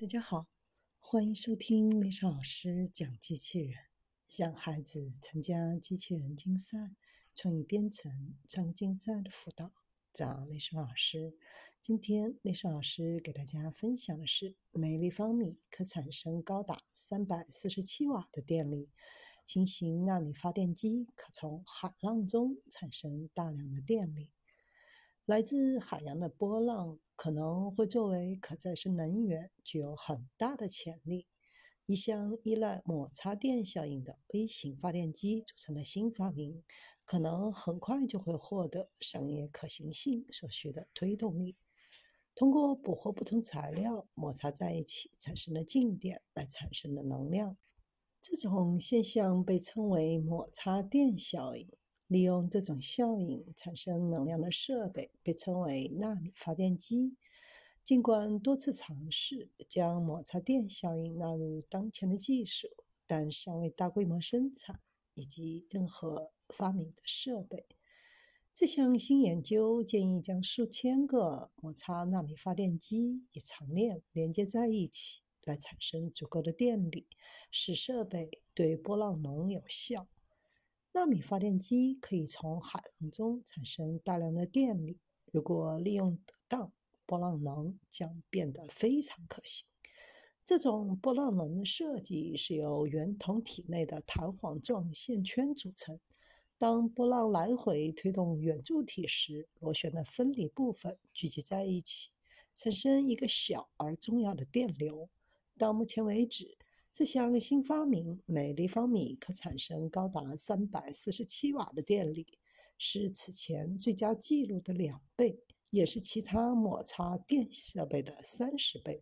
大家好，欢迎收听丽莎老师讲机器人，向孩子参加机器人竞赛、创意编程、创意竞赛的辅导，找丽莎老师。今天丽莎老师给大家分享的是，每立方米可产生高达三百四十七瓦的电力。新型纳米发电机可从海浪中产生大量的电力。来自海洋的波浪可能会作为可再生能源，具有很大的潜力。一项依赖摩擦电效应的微型发电机组成的新发明，可能很快就会获得商业可行性所需的推动力。通过捕获不同材料摩擦在一起产生的静电来产生的能量，这种现象被称为摩擦电效应。利用这种效应产生能量的设备被称为纳米发电机。尽管多次尝试将摩擦电效应纳入当前的技术，但尚未大规模生产以及任何发明的设备。这项新研究建议将数千个摩擦纳米发电机以长链连接在一起，来产生足够的电力，使设备对波浪能有效。纳米发电机可以从海浪中产生大量的电力，如果利用得当，波浪能将变得非常可行。这种波浪能的设计是由圆筒体内的弹簧状线圈组成。当波浪来回推动圆柱体时，螺旋的分离部分聚集在一起，产生一个小而重要的电流。到目前为止，这项新发明每立方米可产生高达三百四十七瓦的电力，是此前最佳纪录的两倍，也是其他摩擦电设备的三十倍。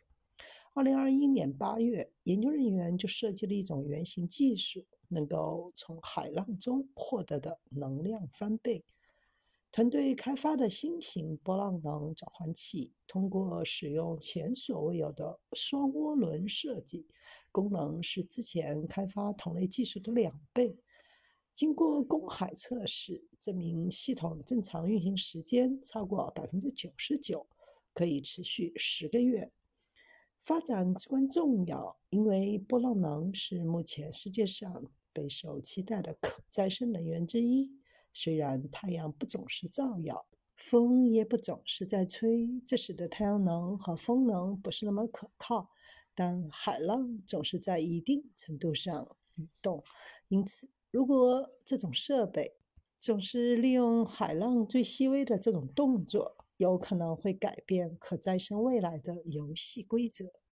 二零二一年八月，研究人员就设计了一种原型技术，能够从海浪中获得的能量翻倍。团队开发的新型波浪能转换器，通过使用前所未有的双涡轮设计，功能是之前开发同类技术的两倍。经过公海测试，证明系统正常运行时间超过百分之九十九，可以持续十个月。发展至关重要，因为波浪能是目前世界上备受期待的可再生能源之一。虽然太阳不总是照耀，风也不总是在吹，这使得太阳能和风能不是那么可靠，但海浪总是在一定程度上移动。因此，如果这种设备总是利用海浪最细微的这种动作，有可能会改变可再生未来的游戏规则。